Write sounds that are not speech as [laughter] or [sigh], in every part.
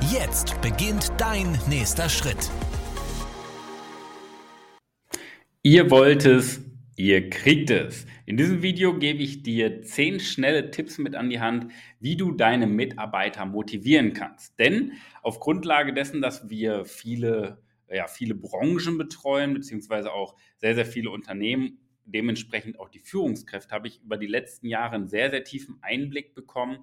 Jetzt beginnt dein nächster Schritt. Ihr wollt es Ihr kriegt es. In diesem Video gebe ich dir zehn schnelle Tipps mit an die Hand, wie du deine Mitarbeiter motivieren kannst. Denn auf Grundlage dessen, dass wir viele, ja, viele Branchen betreuen, beziehungsweise auch sehr, sehr viele Unternehmen, dementsprechend auch die Führungskräfte, habe ich über die letzten Jahre einen sehr, sehr tiefen Einblick bekommen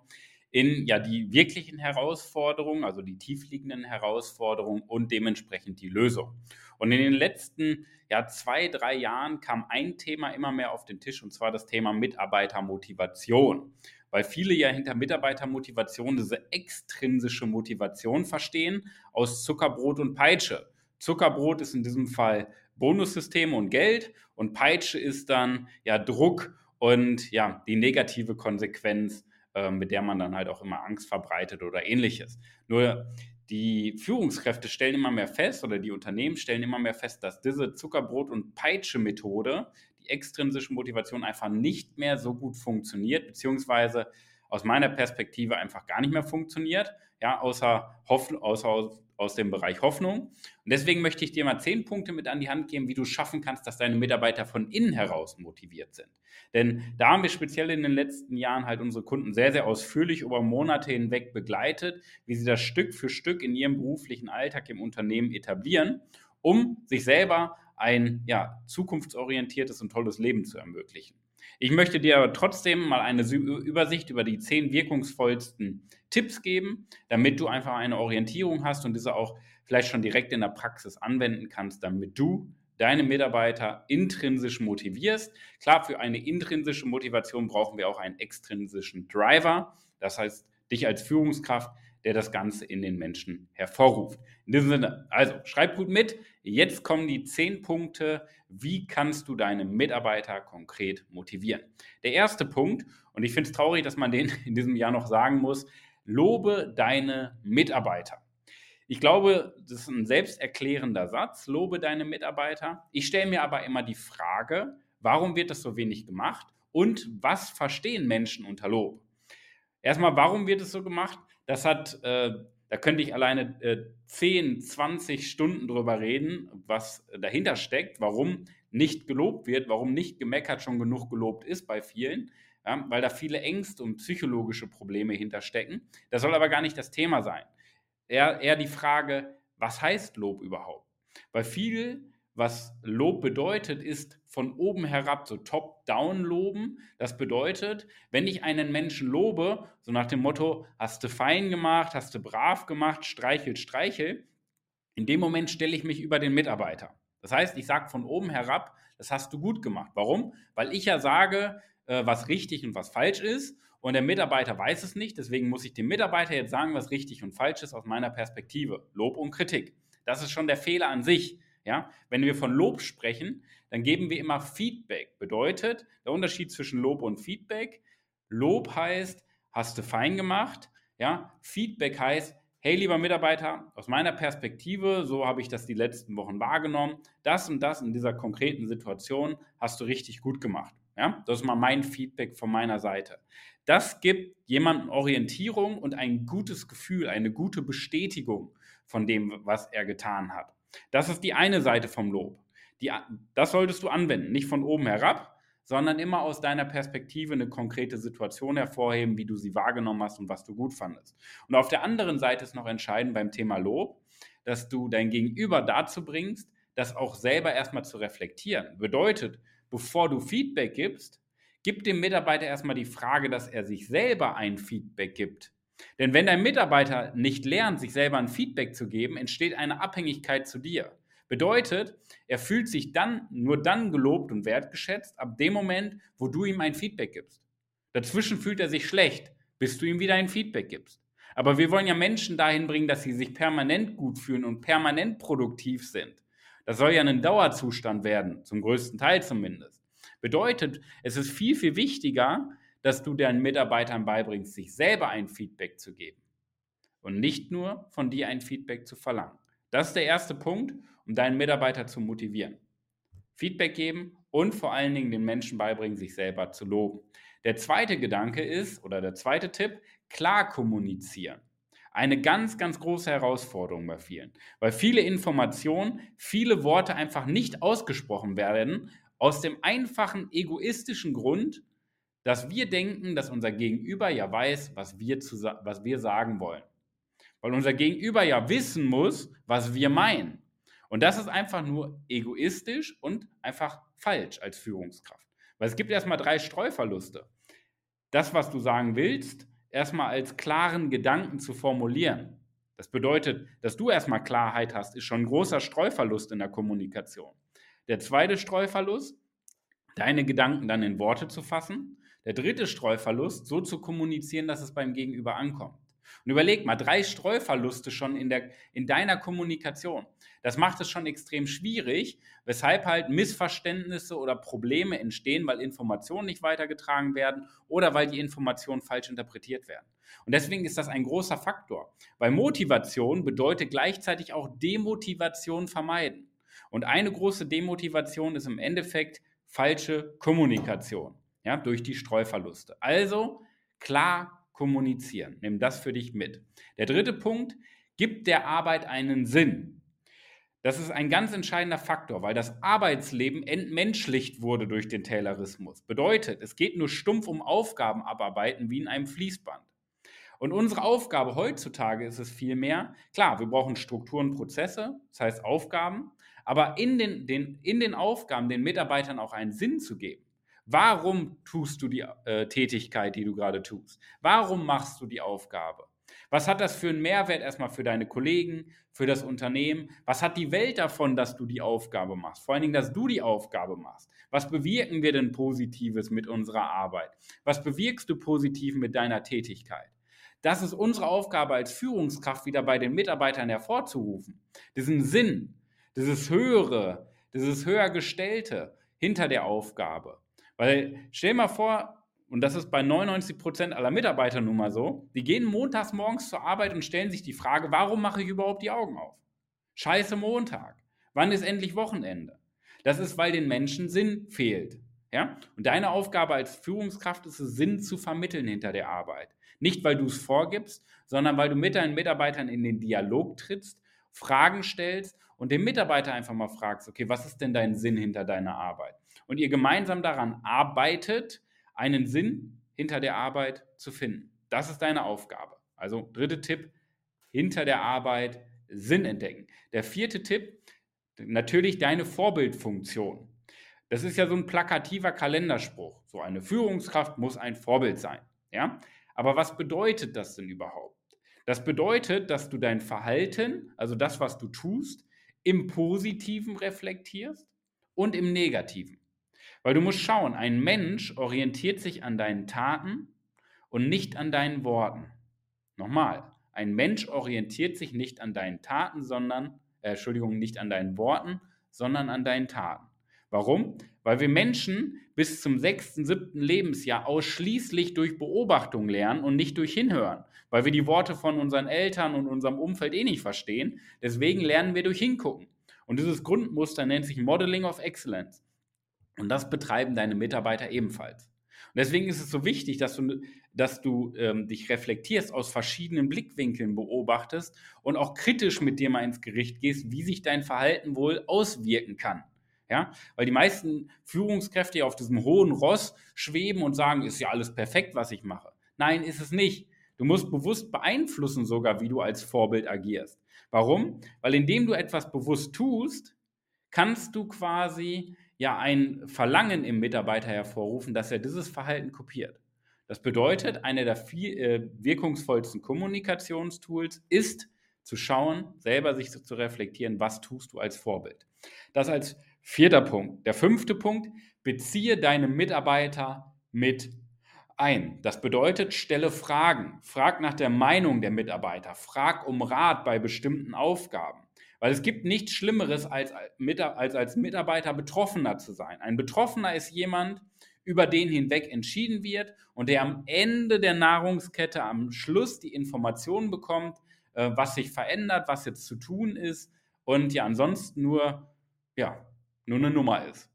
in ja die wirklichen Herausforderungen, also die tiefliegenden Herausforderungen und dementsprechend die Lösung. Und in den letzten ja, zwei, drei Jahren kam ein Thema immer mehr auf den Tisch und zwar das Thema Mitarbeitermotivation. Weil viele ja hinter Mitarbeitermotivation diese extrinsische Motivation verstehen aus Zuckerbrot und Peitsche. Zuckerbrot ist in diesem Fall Bonussysteme und Geld und Peitsche ist dann ja Druck und ja die negative Konsequenz, mit der man dann halt auch immer Angst verbreitet oder ähnliches. Nur die Führungskräfte stellen immer mehr fest oder die Unternehmen stellen immer mehr fest, dass diese Zuckerbrot- und Peitsche-Methode, die extrinsische Motivation einfach nicht mehr so gut funktioniert, beziehungsweise aus meiner Perspektive einfach gar nicht mehr funktioniert, ja, außer, Hoff außer aus dem Bereich Hoffnung. Und deswegen möchte ich dir mal zehn Punkte mit an die Hand geben, wie du schaffen kannst, dass deine Mitarbeiter von innen heraus motiviert sind. Denn da haben wir speziell in den letzten Jahren halt unsere Kunden sehr, sehr ausführlich über Monate hinweg begleitet, wie sie das Stück für Stück in ihrem beruflichen Alltag im Unternehmen etablieren, um sich selber ein ja, zukunftsorientiertes und tolles Leben zu ermöglichen. Ich möchte dir aber trotzdem mal eine Übersicht über die zehn wirkungsvollsten Tipps geben, damit du einfach eine Orientierung hast und diese auch vielleicht schon direkt in der Praxis anwenden kannst, damit du deine Mitarbeiter intrinsisch motivierst. Klar, für eine intrinsische Motivation brauchen wir auch einen extrinsischen Driver. Das heißt, dich als Führungskraft, der das Ganze in den Menschen hervorruft. In diesem Sinne, also schreib gut mit. Jetzt kommen die zehn Punkte. Wie kannst du deine Mitarbeiter konkret motivieren? Der erste Punkt, und ich finde es traurig, dass man den [laughs] in diesem Jahr noch sagen muss, lobe deine Mitarbeiter. Ich glaube, das ist ein selbsterklärender Satz, lobe deine Mitarbeiter. Ich stelle mir aber immer die Frage, warum wird das so wenig gemacht und was verstehen Menschen unter Lob? Erstmal, warum wird es so gemacht? Das hat, äh, da könnte ich alleine äh, 10, 20 Stunden drüber reden, was dahinter steckt, warum nicht gelobt wird, warum nicht gemeckert schon genug gelobt ist bei vielen, ja, weil da viele Ängste und psychologische Probleme hinterstecken. Das soll aber gar nicht das Thema sein. Eher, eher die Frage, was heißt Lob überhaupt? Weil viel was Lob bedeutet, ist von oben herab, so top-down loben. Das bedeutet, wenn ich einen Menschen lobe, so nach dem Motto, hast du fein gemacht, hast du brav gemacht, streichel, streichel, in dem Moment stelle ich mich über den Mitarbeiter. Das heißt, ich sage von oben herab, das hast du gut gemacht. Warum? Weil ich ja sage, äh, was richtig und was falsch ist. Und der Mitarbeiter weiß es nicht. Deswegen muss ich dem Mitarbeiter jetzt sagen, was richtig und falsch ist aus meiner Perspektive. Lob und Kritik. Das ist schon der Fehler an sich. Ja, wenn wir von Lob sprechen, dann geben wir immer Feedback. Bedeutet, der Unterschied zwischen Lob und Feedback. Lob heißt, hast du fein gemacht. Ja, Feedback heißt, hey lieber Mitarbeiter, aus meiner Perspektive, so habe ich das die letzten Wochen wahrgenommen, das und das in dieser konkreten Situation hast du richtig gut gemacht. Ja, das ist mal mein Feedback von meiner Seite. Das gibt jemandem Orientierung und ein gutes Gefühl, eine gute Bestätigung von dem, was er getan hat. Das ist die eine Seite vom Lob. Die, das solltest du anwenden, nicht von oben herab, sondern immer aus deiner Perspektive eine konkrete Situation hervorheben, wie du sie wahrgenommen hast und was du gut fandest. Und auf der anderen Seite ist noch entscheidend beim Thema Lob, dass du dein Gegenüber dazu bringst, das auch selber erstmal zu reflektieren. Bedeutet, bevor du Feedback gibst, gib dem Mitarbeiter erstmal die Frage, dass er sich selber ein Feedback gibt. Denn wenn dein Mitarbeiter nicht lernt, sich selber ein Feedback zu geben, entsteht eine Abhängigkeit zu dir. Bedeutet, er fühlt sich dann nur dann gelobt und wertgeschätzt, ab dem Moment, wo du ihm ein Feedback gibst. Dazwischen fühlt er sich schlecht, bis du ihm wieder ein Feedback gibst. Aber wir wollen ja Menschen dahin bringen, dass sie sich permanent gut fühlen und permanent produktiv sind. Das soll ja ein Dauerzustand werden, zum größten Teil zumindest. Bedeutet, es ist viel, viel wichtiger, dass du deinen Mitarbeitern beibringst, sich selber ein Feedback zu geben und nicht nur von dir ein Feedback zu verlangen. Das ist der erste Punkt, um deinen Mitarbeiter zu motivieren. Feedback geben und vor allen Dingen den Menschen beibringen, sich selber zu loben. Der zweite Gedanke ist, oder der zweite Tipp, klar kommunizieren. Eine ganz, ganz große Herausforderung bei vielen, weil viele Informationen, viele Worte einfach nicht ausgesprochen werden, aus dem einfachen egoistischen Grund, dass wir denken, dass unser Gegenüber ja weiß, was wir, zu, was wir sagen wollen. Weil unser Gegenüber ja wissen muss, was wir meinen. Und das ist einfach nur egoistisch und einfach falsch als Führungskraft. Weil es gibt erstmal drei Streuverluste. Das, was du sagen willst, erstmal als klaren Gedanken zu formulieren. Das bedeutet, dass du erstmal Klarheit hast, ist schon ein großer Streuverlust in der Kommunikation. Der zweite Streuverlust, deine Gedanken dann in Worte zu fassen. Der dritte Streuverlust, so zu kommunizieren, dass es beim Gegenüber ankommt. Und überleg mal, drei Streuverluste schon in, der, in deiner Kommunikation. Das macht es schon extrem schwierig, weshalb halt Missverständnisse oder Probleme entstehen, weil Informationen nicht weitergetragen werden oder weil die Informationen falsch interpretiert werden. Und deswegen ist das ein großer Faktor, weil Motivation bedeutet gleichzeitig auch Demotivation vermeiden. Und eine große Demotivation ist im Endeffekt falsche Kommunikation, ja, durch die Streuverluste. Also klar kommunizieren. Nimm das für dich mit. Der dritte Punkt, gibt der Arbeit einen Sinn. Das ist ein ganz entscheidender Faktor, weil das Arbeitsleben entmenschlicht wurde durch den Taylorismus. Bedeutet, es geht nur stumpf um Aufgaben abarbeiten wie in einem Fließband. Und unsere Aufgabe heutzutage ist es vielmehr, klar, wir brauchen Strukturen, Prozesse, das heißt Aufgaben, aber in den, den, in den Aufgaben den Mitarbeitern auch einen Sinn zu geben. Warum tust du die äh, Tätigkeit, die du gerade tust? Warum machst du die Aufgabe? Was hat das für einen Mehrwert erstmal für deine Kollegen, für das Unternehmen? Was hat die Welt davon, dass du die Aufgabe machst? Vor allen Dingen, dass du die Aufgabe machst. Was bewirken wir denn Positives mit unserer Arbeit? Was bewirkst du positiv mit deiner Tätigkeit? Das ist unsere Aufgabe als Führungskraft wieder bei den Mitarbeitern hervorzurufen. Diesen Sinn, dieses Höhere, dieses Höhergestellte hinter der Aufgabe. Weil stell mal vor, und das ist bei 99 Prozent aller Mitarbeiter nun mal so, die gehen montags morgens zur Arbeit und stellen sich die Frage, warum mache ich überhaupt die Augen auf? Scheiße Montag. Wann ist endlich Wochenende? Das ist, weil den Menschen Sinn fehlt. Ja? Und deine Aufgabe als Führungskraft ist es, Sinn zu vermitteln hinter der Arbeit. Nicht, weil du es vorgibst, sondern weil du mit deinen Mitarbeitern in den Dialog trittst, Fragen stellst und den Mitarbeiter einfach mal fragst, okay, was ist denn dein Sinn hinter deiner Arbeit? Und ihr gemeinsam daran arbeitet, einen Sinn hinter der Arbeit zu finden. Das ist deine Aufgabe. Also dritter Tipp, hinter der Arbeit Sinn entdecken. Der vierte Tipp, natürlich deine Vorbildfunktion. Das ist ja so ein plakativer Kalenderspruch. So eine Führungskraft muss ein Vorbild sein. Ja? Aber was bedeutet das denn überhaupt? Das bedeutet, dass du dein Verhalten, also das, was du tust, im Positiven reflektierst und im Negativen. Weil du musst schauen, ein Mensch orientiert sich an deinen Taten und nicht an deinen Worten. Nochmal, ein Mensch orientiert sich nicht an deinen Taten, sondern, äh, Entschuldigung, nicht an deinen Worten, sondern an deinen Taten. Warum? Weil wir Menschen bis zum sechsten, siebten Lebensjahr ausschließlich durch Beobachtung lernen und nicht durch Hinhören, weil wir die Worte von unseren Eltern und unserem Umfeld eh nicht verstehen. Deswegen lernen wir durch Hingucken. Und dieses Grundmuster nennt sich Modeling of Excellence. Und das betreiben deine Mitarbeiter ebenfalls. Und deswegen ist es so wichtig, dass du, dass du ähm, dich reflektierst, aus verschiedenen Blickwinkeln beobachtest und auch kritisch mit dir mal ins Gericht gehst, wie sich dein Verhalten wohl auswirken kann. Ja, weil die meisten Führungskräfte auf diesem hohen Ross schweben und sagen, ist ja alles perfekt, was ich mache. Nein, ist es nicht. Du musst bewusst beeinflussen sogar, wie du als Vorbild agierst. Warum? Weil indem du etwas bewusst tust, kannst du quasi ja ein Verlangen im Mitarbeiter hervorrufen, dass er dieses Verhalten kopiert. Das bedeutet, eine der viel, äh, wirkungsvollsten Kommunikationstools ist zu schauen, selber sich zu reflektieren, was tust du als Vorbild. Das als Vierter Punkt. Der fünfte Punkt, beziehe deine Mitarbeiter mit ein. Das bedeutet, stelle Fragen. Frag nach der Meinung der Mitarbeiter. Frag um Rat bei bestimmten Aufgaben. Weil es gibt nichts Schlimmeres, als als, als Mitarbeiter Betroffener zu sein. Ein Betroffener ist jemand, über den hinweg entschieden wird und der am Ende der Nahrungskette, am Schluss die Informationen bekommt, äh, was sich verändert, was jetzt zu tun ist und ja ansonsten nur, ja, nur eine Nummer ist.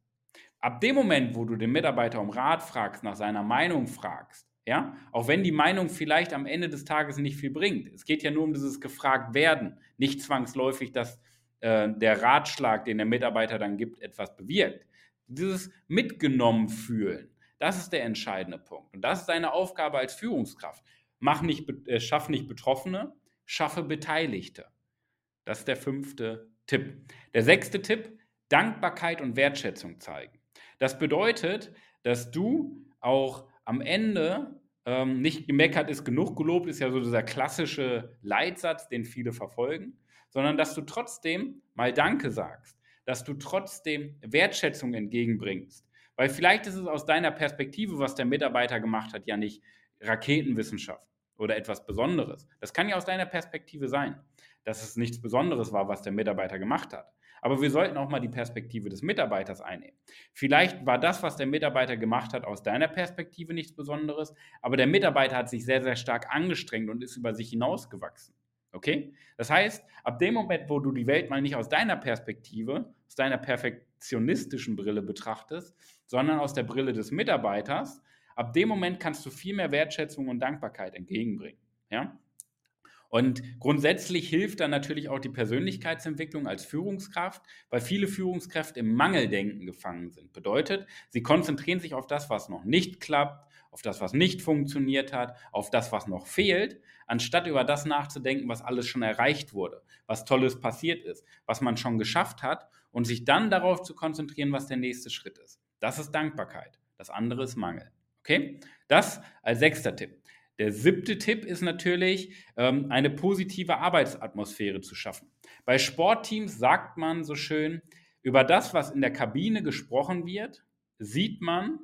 Ab dem Moment, wo du den Mitarbeiter um Rat fragst, nach seiner Meinung fragst, ja, auch wenn die Meinung vielleicht am Ende des Tages nicht viel bringt. Es geht ja nur um dieses gefragt werden, nicht zwangsläufig, dass äh, der Ratschlag, den der Mitarbeiter dann gibt, etwas bewirkt. Dieses mitgenommen fühlen, das ist der entscheidende Punkt. Und das ist deine Aufgabe als Führungskraft. Mach nicht, äh, schaff nicht Betroffene, schaffe Beteiligte. Das ist der fünfte Tipp. Der sechste Tipp, Dankbarkeit und Wertschätzung zeigen. Das bedeutet, dass du auch am Ende ähm, nicht gemeckert ist genug gelobt, ist ja so dieser klassische Leitsatz, den viele verfolgen, sondern dass du trotzdem mal Danke sagst, dass du trotzdem Wertschätzung entgegenbringst. Weil vielleicht ist es aus deiner Perspektive, was der Mitarbeiter gemacht hat, ja nicht Raketenwissenschaft oder etwas Besonderes. Das kann ja aus deiner Perspektive sein, dass es nichts Besonderes war, was der Mitarbeiter gemacht hat. Aber wir sollten auch mal die Perspektive des Mitarbeiters einnehmen. Vielleicht war das, was der Mitarbeiter gemacht hat, aus deiner Perspektive nichts Besonderes, aber der Mitarbeiter hat sich sehr, sehr stark angestrengt und ist über sich hinausgewachsen. Okay? Das heißt, ab dem Moment, wo du die Welt mal nicht aus deiner Perspektive, aus deiner perfektionistischen Brille betrachtest, sondern aus der Brille des Mitarbeiters, ab dem Moment kannst du viel mehr Wertschätzung und Dankbarkeit entgegenbringen. Ja? Und grundsätzlich hilft dann natürlich auch die Persönlichkeitsentwicklung als Führungskraft, weil viele Führungskräfte im Mangeldenken gefangen sind. Bedeutet, sie konzentrieren sich auf das, was noch nicht klappt, auf das, was nicht funktioniert hat, auf das, was noch fehlt, anstatt über das nachzudenken, was alles schon erreicht wurde, was Tolles passiert ist, was man schon geschafft hat und sich dann darauf zu konzentrieren, was der nächste Schritt ist. Das ist Dankbarkeit. Das andere ist Mangel. Okay? Das als sechster Tipp. Der siebte Tipp ist natürlich, ähm, eine positive Arbeitsatmosphäre zu schaffen. Bei Sportteams sagt man so schön, über das, was in der Kabine gesprochen wird, sieht man,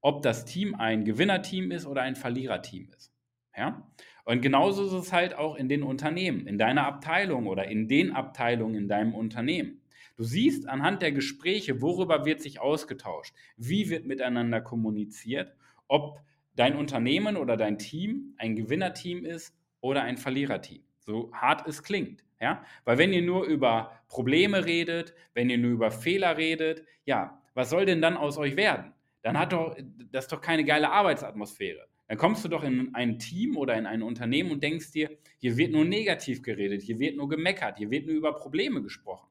ob das Team ein Gewinnerteam ist oder ein Verliererteam ist. Ja? Und genauso ist es halt auch in den Unternehmen, in deiner Abteilung oder in den Abteilungen in deinem Unternehmen. Du siehst anhand der Gespräche, worüber wird sich ausgetauscht, wie wird miteinander kommuniziert, ob dein Unternehmen oder dein Team ein Gewinnerteam ist oder ein Verliererteam. So hart es klingt. Ja? Weil wenn ihr nur über Probleme redet, wenn ihr nur über Fehler redet, ja, was soll denn dann aus euch werden? Dann hat doch das doch keine geile Arbeitsatmosphäre. Dann kommst du doch in ein Team oder in ein Unternehmen und denkst dir, hier wird nur negativ geredet, hier wird nur gemeckert, hier wird nur über Probleme gesprochen.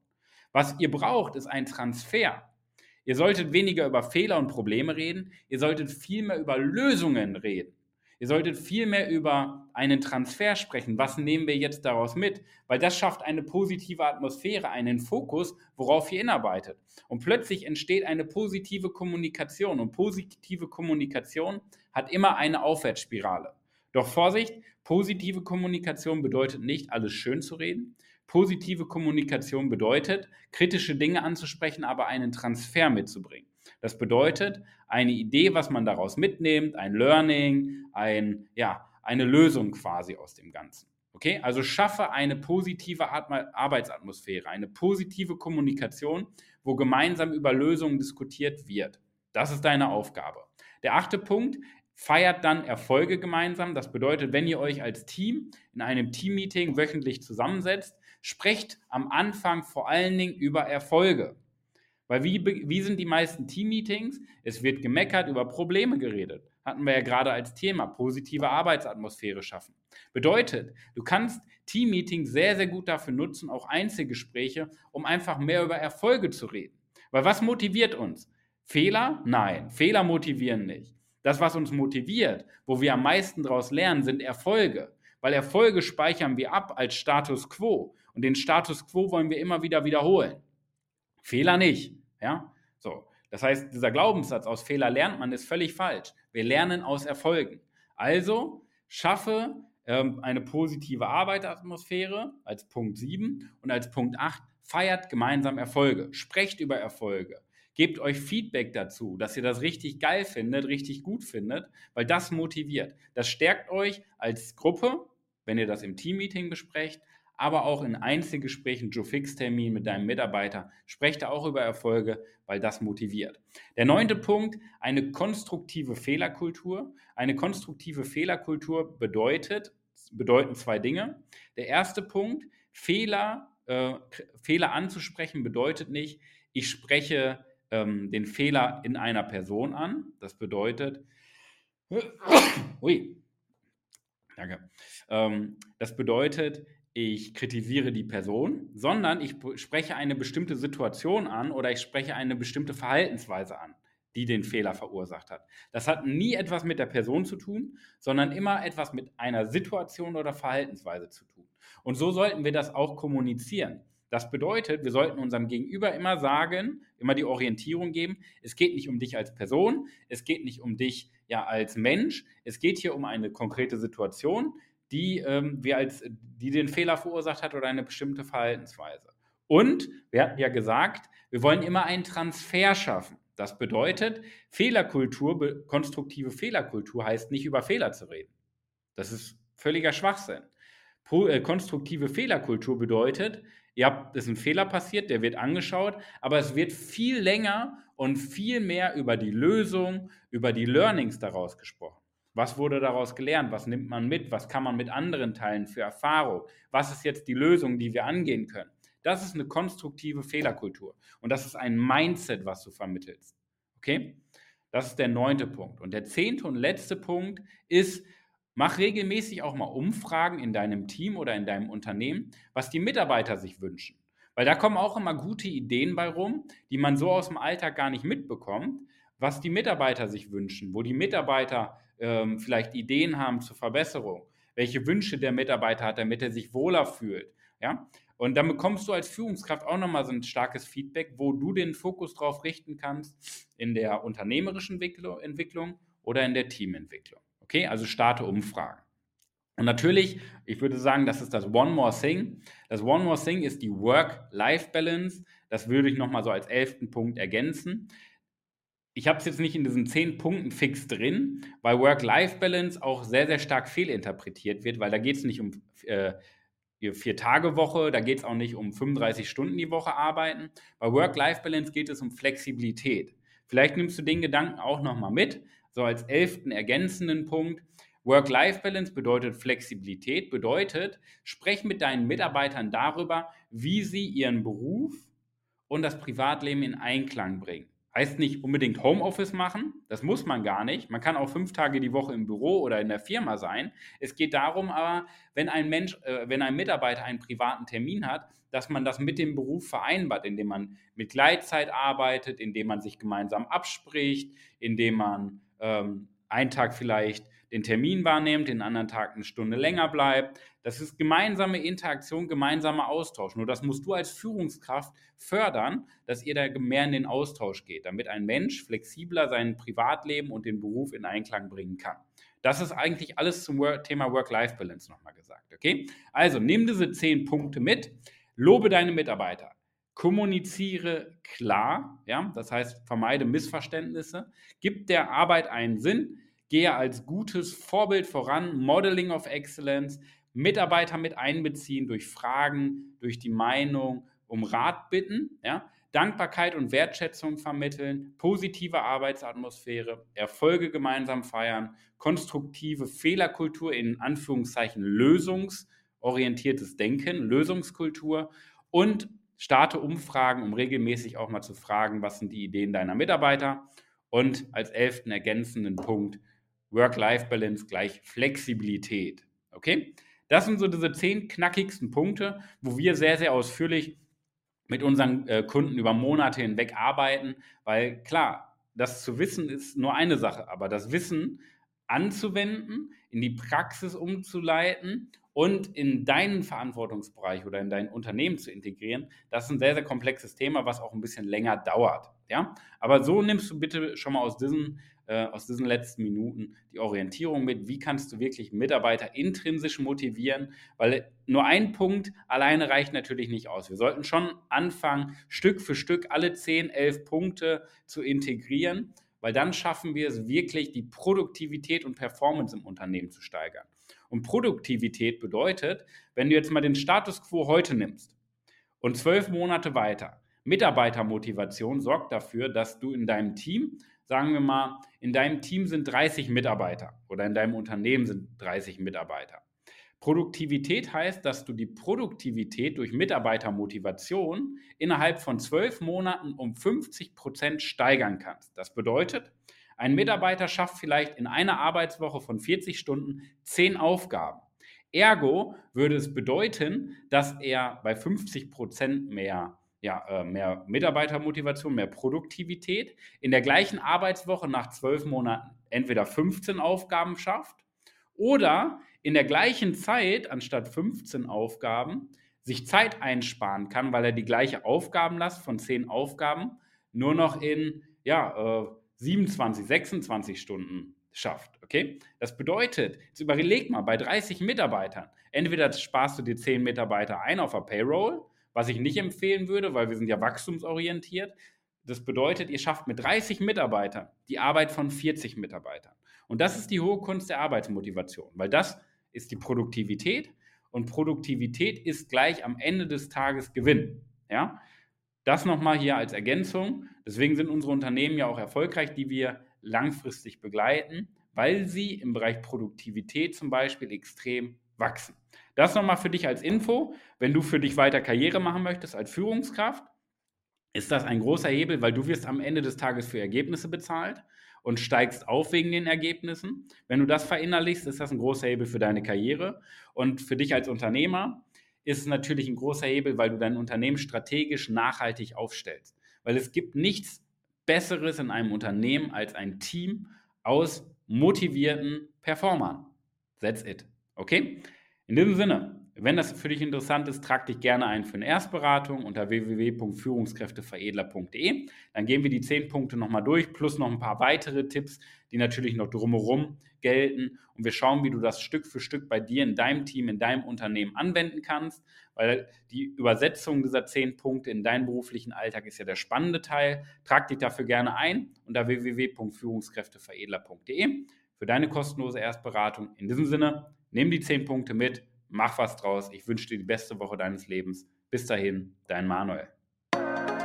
Was ihr braucht, ist ein Transfer. Ihr solltet weniger über Fehler und Probleme reden, ihr solltet viel mehr über Lösungen reden. Ihr solltet viel mehr über einen Transfer sprechen. Was nehmen wir jetzt daraus mit? Weil das schafft eine positive Atmosphäre, einen Fokus, worauf ihr inarbeitet. Und plötzlich entsteht eine positive Kommunikation. Und positive Kommunikation hat immer eine Aufwärtsspirale. Doch Vorsicht, positive Kommunikation bedeutet nicht, alles schön zu reden. Positive Kommunikation bedeutet, kritische Dinge anzusprechen, aber einen Transfer mitzubringen. Das bedeutet, eine Idee, was man daraus mitnimmt, ein Learning, ein, ja, eine Lösung quasi aus dem Ganzen. Okay, also schaffe eine positive Arbeitsatmosphäre, eine positive Kommunikation, wo gemeinsam über Lösungen diskutiert wird. Das ist deine Aufgabe. Der achte Punkt, feiert dann Erfolge gemeinsam. Das bedeutet, wenn ihr euch als Team in einem Teammeeting wöchentlich zusammensetzt, sprecht am Anfang vor allen Dingen über Erfolge. Weil wie, wie sind die meisten Teammeetings? Es wird gemeckert, über Probleme geredet. Hatten wir ja gerade als Thema, positive Arbeitsatmosphäre schaffen. Bedeutet, du kannst Teammeetings sehr, sehr gut dafür nutzen, auch Einzelgespräche, um einfach mehr über Erfolge zu reden. Weil was motiviert uns? Fehler? Nein, Fehler motivieren nicht. Das, was uns motiviert, wo wir am meisten daraus lernen, sind Erfolge. Weil Erfolge speichern wir ab als Status quo. Und den Status quo wollen wir immer wieder wiederholen. Fehler nicht. Ja? So. Das heißt, dieser Glaubenssatz, aus Fehler lernt man, ist völlig falsch. Wir lernen aus Erfolgen. Also schaffe ähm, eine positive Arbeitsatmosphäre als Punkt 7 und als Punkt 8 feiert gemeinsam Erfolge, sprecht über Erfolge, Gebt euch Feedback dazu, dass ihr das richtig geil findet, richtig gut findet, weil das motiviert. Das stärkt euch als Gruppe, wenn ihr das im Teammeeting besprecht, aber auch in Einzelgesprächen, Joe Fix-Termin mit deinem Mitarbeiter. Sprecht da auch über Erfolge, weil das motiviert. Der neunte Punkt, eine konstruktive Fehlerkultur. Eine konstruktive Fehlerkultur bedeutet, bedeuten zwei Dinge. Der erste Punkt, Fehler, äh, Fehler anzusprechen bedeutet nicht, ich spreche ähm, den Fehler in einer Person an. Das bedeutet, [coughs] ui, danke. Ähm, das bedeutet, ich kritisiere die Person, sondern ich spreche eine bestimmte Situation an oder ich spreche eine bestimmte Verhaltensweise an, die den Fehler verursacht hat. Das hat nie etwas mit der Person zu tun, sondern immer etwas mit einer Situation oder Verhaltensweise zu tun. Und so sollten wir das auch kommunizieren. Das bedeutet, wir sollten unserem Gegenüber immer sagen, immer die Orientierung geben, es geht nicht um dich als Person, es geht nicht um dich ja als Mensch, es geht hier um eine konkrete Situation, die ähm, wir als, die den Fehler verursacht hat oder eine bestimmte Verhaltensweise. Und wir hatten ja gesagt, wir wollen immer einen Transfer schaffen. Das bedeutet, Fehlerkultur, konstruktive Fehlerkultur heißt nicht über Fehler zu reden. Das ist völliger Schwachsinn. Pro, äh, konstruktive Fehlerkultur bedeutet, ihr habt, ist ein Fehler passiert, der wird angeschaut, aber es wird viel länger und viel mehr über die Lösung, über die Learnings daraus gesprochen. Was wurde daraus gelernt? Was nimmt man mit? Was kann man mit anderen teilen für Erfahrung? Was ist jetzt die Lösung, die wir angehen können? Das ist eine konstruktive Fehlerkultur. Und das ist ein Mindset, was du vermittelst. Okay? Das ist der neunte Punkt. Und der zehnte und letzte Punkt ist, mach regelmäßig auch mal Umfragen in deinem Team oder in deinem Unternehmen, was die Mitarbeiter sich wünschen. Weil da kommen auch immer gute Ideen bei rum, die man so aus dem Alltag gar nicht mitbekommt, was die Mitarbeiter sich wünschen, wo die Mitarbeiter ähm, vielleicht Ideen haben zur Verbesserung, welche Wünsche der Mitarbeiter hat, damit er sich wohler fühlt. Ja? Und dann bekommst du als Führungskraft auch nochmal so ein starkes Feedback, wo du den Fokus drauf richten kannst in der unternehmerischen Entwicklung oder in der Teamentwicklung. Okay, also starte Umfragen. Und natürlich, ich würde sagen, das ist das One More Thing. Das One More Thing ist die Work-Life-Balance. Das würde ich nochmal so als elften Punkt ergänzen ich habe es jetzt nicht in diesen zehn Punkten fix drin, weil Work-Life-Balance auch sehr, sehr stark fehlinterpretiert wird, weil da geht es nicht um äh, Vier-Tage-Woche, da geht es auch nicht um 35 Stunden die Woche arbeiten. Bei Work-Life-Balance geht es um Flexibilität. Vielleicht nimmst du den Gedanken auch nochmal mit, so als elften ergänzenden Punkt. Work-Life-Balance bedeutet Flexibilität, bedeutet, sprech mit deinen Mitarbeitern darüber, wie sie ihren Beruf und das Privatleben in Einklang bringen. Heißt nicht unbedingt Homeoffice machen, das muss man gar nicht. Man kann auch fünf Tage die Woche im Büro oder in der Firma sein. Es geht darum aber, wenn ein Mensch, äh, wenn ein Mitarbeiter einen privaten Termin hat, dass man das mit dem Beruf vereinbart, indem man mit Gleitzeit arbeitet, indem man sich gemeinsam abspricht, indem man ähm, einen Tag vielleicht den Termin wahrnimmt, den anderen Tag eine Stunde länger bleibt. Das ist gemeinsame Interaktion, gemeinsamer Austausch. Nur das musst du als Führungskraft fördern, dass ihr da mehr in den Austausch geht, damit ein Mensch flexibler sein Privatleben und den Beruf in Einklang bringen kann. Das ist eigentlich alles zum Thema Work-Life-Balance nochmal gesagt. Okay? Also nimm diese zehn Punkte mit, lobe deine Mitarbeiter, kommuniziere klar, ja, das heißt, vermeide Missverständnisse, gib der Arbeit einen Sinn, gehe als gutes Vorbild voran, Modeling of Excellence, Mitarbeiter mit einbeziehen durch Fragen, durch die Meinung, um Rat bitten, ja, Dankbarkeit und Wertschätzung vermitteln, positive Arbeitsatmosphäre, Erfolge gemeinsam feiern, konstruktive Fehlerkultur in Anführungszeichen lösungsorientiertes Denken, Lösungskultur und starte Umfragen, um regelmäßig auch mal zu fragen, was sind die Ideen deiner Mitarbeiter und als elften ergänzenden Punkt Work-Life-Balance gleich Flexibilität. Okay? Das sind so diese zehn knackigsten Punkte, wo wir sehr, sehr ausführlich mit unseren äh, Kunden über Monate hinweg arbeiten, weil klar, das zu wissen ist nur eine Sache, aber das Wissen anzuwenden, in die Praxis umzuleiten und in deinen Verantwortungsbereich oder in dein Unternehmen zu integrieren, das ist ein sehr, sehr komplexes Thema, was auch ein bisschen länger dauert. Ja? Aber so nimmst du bitte schon mal aus diesen äh, aus diesen letzten Minuten die Orientierung mit, wie kannst du wirklich Mitarbeiter intrinsisch motivieren, weil nur ein Punkt alleine reicht natürlich nicht aus. Wir sollten schon anfangen, Stück für Stück alle 10, 11 Punkte zu integrieren, weil dann schaffen wir es wirklich, die Produktivität und Performance im Unternehmen zu steigern. Und Produktivität bedeutet, wenn du jetzt mal den Status quo heute nimmst und zwölf Monate weiter, Mitarbeitermotivation sorgt dafür, dass du in deinem Team, sagen wir mal, in deinem Team sind 30 Mitarbeiter oder in deinem Unternehmen sind 30 Mitarbeiter. Produktivität heißt, dass du die Produktivität durch Mitarbeitermotivation innerhalb von zwölf Monaten um 50 Prozent steigern kannst. Das bedeutet, ein Mitarbeiter schafft vielleicht in einer Arbeitswoche von 40 Stunden 10 Aufgaben. Ergo würde es bedeuten, dass er bei 50 Prozent mehr ja, äh, mehr Mitarbeitermotivation, mehr Produktivität, in der gleichen Arbeitswoche nach zwölf Monaten entweder 15 Aufgaben schafft oder in der gleichen Zeit anstatt 15 Aufgaben sich Zeit einsparen kann, weil er die gleiche Aufgabenlast von 10 Aufgaben nur noch in ja, äh, 27, 26 Stunden schafft. Okay? Das bedeutet, jetzt überleg mal, bei 30 Mitarbeitern, entweder sparst du dir 10 Mitarbeiter ein auf der Payroll was ich nicht empfehlen würde, weil wir sind ja wachstumsorientiert. Das bedeutet, ihr schafft mit 30 Mitarbeitern die Arbeit von 40 Mitarbeitern. Und das ist die hohe Kunst der Arbeitsmotivation, weil das ist die Produktivität und Produktivität ist gleich am Ende des Tages Gewinn. Ja? Das nochmal hier als Ergänzung. Deswegen sind unsere Unternehmen ja auch erfolgreich, die wir langfristig begleiten, weil sie im Bereich Produktivität zum Beispiel extrem wachsen. Das nochmal für dich als Info. Wenn du für dich weiter Karriere machen möchtest als Führungskraft, ist das ein großer Hebel, weil du wirst am Ende des Tages für Ergebnisse bezahlt und steigst auf wegen den Ergebnissen. Wenn du das verinnerlichst, ist das ein großer Hebel für deine Karriere. Und für dich als Unternehmer ist es natürlich ein großer Hebel, weil du dein Unternehmen strategisch nachhaltig aufstellst. Weil es gibt nichts Besseres in einem Unternehmen als ein Team aus motivierten Performern. That's it. Okay? In diesem Sinne, wenn das für dich interessant ist, trag dich gerne ein für eine Erstberatung unter www.führungskräfteveredler.de. Dann gehen wir die zehn Punkte nochmal durch, plus noch ein paar weitere Tipps, die natürlich noch drumherum gelten. Und wir schauen, wie du das Stück für Stück bei dir in deinem Team, in deinem Unternehmen anwenden kannst, weil die Übersetzung dieser zehn Punkte in deinen beruflichen Alltag ist ja der spannende Teil. Trag dich dafür gerne ein unter www.führungskräfteveredler.de für deine kostenlose Erstberatung. In diesem Sinne, Nimm die zehn Punkte mit, mach was draus. Ich wünsche dir die beste Woche deines Lebens. Bis dahin, dein Manuel.